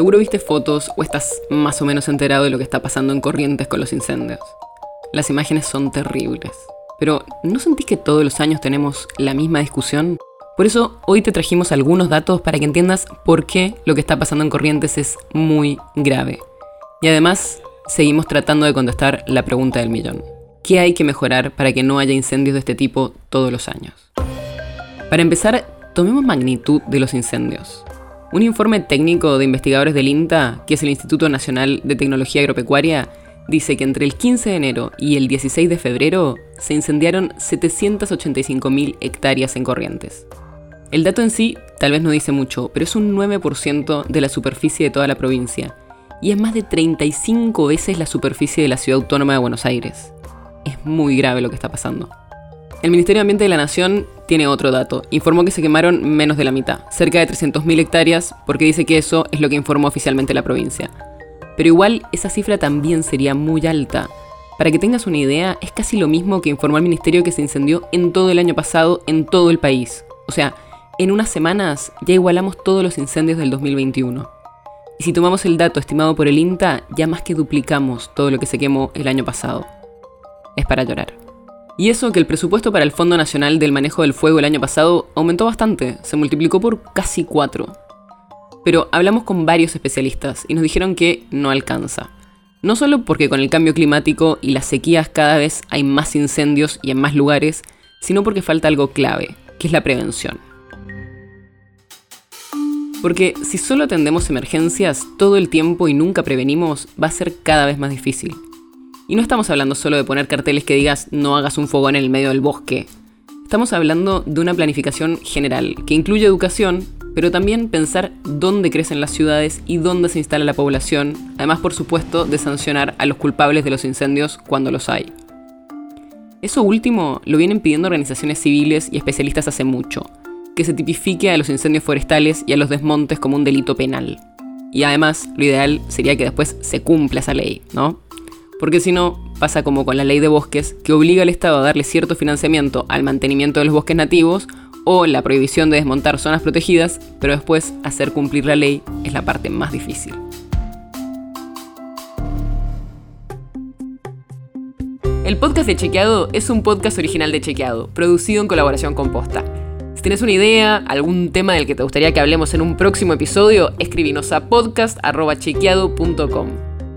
Seguro viste fotos o estás más o menos enterado de lo que está pasando en Corrientes con los incendios. Las imágenes son terribles. Pero ¿no sentís que todos los años tenemos la misma discusión? Por eso hoy te trajimos algunos datos para que entiendas por qué lo que está pasando en Corrientes es muy grave. Y además seguimos tratando de contestar la pregunta del millón. ¿Qué hay que mejorar para que no haya incendios de este tipo todos los años? Para empezar, tomemos magnitud de los incendios. Un informe técnico de investigadores del INTA, que es el Instituto Nacional de Tecnología Agropecuaria, dice que entre el 15 de enero y el 16 de febrero se incendiaron 785.000 hectáreas en Corrientes. El dato en sí tal vez no dice mucho, pero es un 9% de la superficie de toda la provincia y es más de 35 veces la superficie de la ciudad autónoma de Buenos Aires. Es muy grave lo que está pasando. El Ministerio de Ambiente de la Nación tiene otro dato. Informó que se quemaron menos de la mitad, cerca de 300.000 hectáreas, porque dice que eso es lo que informó oficialmente la provincia. Pero igual esa cifra también sería muy alta. Para que tengas una idea, es casi lo mismo que informó el Ministerio que se incendió en todo el año pasado en todo el país. O sea, en unas semanas ya igualamos todos los incendios del 2021. Y si tomamos el dato estimado por el INTA, ya más que duplicamos todo lo que se quemó el año pasado. Es para llorar. Y eso que el presupuesto para el Fondo Nacional del Manejo del Fuego el año pasado aumentó bastante, se multiplicó por casi cuatro. Pero hablamos con varios especialistas y nos dijeron que no alcanza. No solo porque con el cambio climático y las sequías cada vez hay más incendios y en más lugares, sino porque falta algo clave, que es la prevención. Porque si solo atendemos emergencias todo el tiempo y nunca prevenimos, va a ser cada vez más difícil. Y no estamos hablando solo de poner carteles que digas no hagas un fogón en el medio del bosque. Estamos hablando de una planificación general, que incluye educación, pero también pensar dónde crecen las ciudades y dónde se instala la población, además por supuesto de sancionar a los culpables de los incendios cuando los hay. Eso último lo vienen pidiendo organizaciones civiles y especialistas hace mucho, que se tipifique a los incendios forestales y a los desmontes como un delito penal. Y además, lo ideal sería que después se cumpla esa ley, ¿no? Porque si no, pasa como con la ley de bosques, que obliga al Estado a darle cierto financiamiento al mantenimiento de los bosques nativos o la prohibición de desmontar zonas protegidas, pero después hacer cumplir la ley es la parte más difícil. El podcast de Chequeado es un podcast original de Chequeado, producido en colaboración con Posta. Si tienes una idea, algún tema del que te gustaría que hablemos en un próximo episodio, escribinos a podcast.chequeado.com.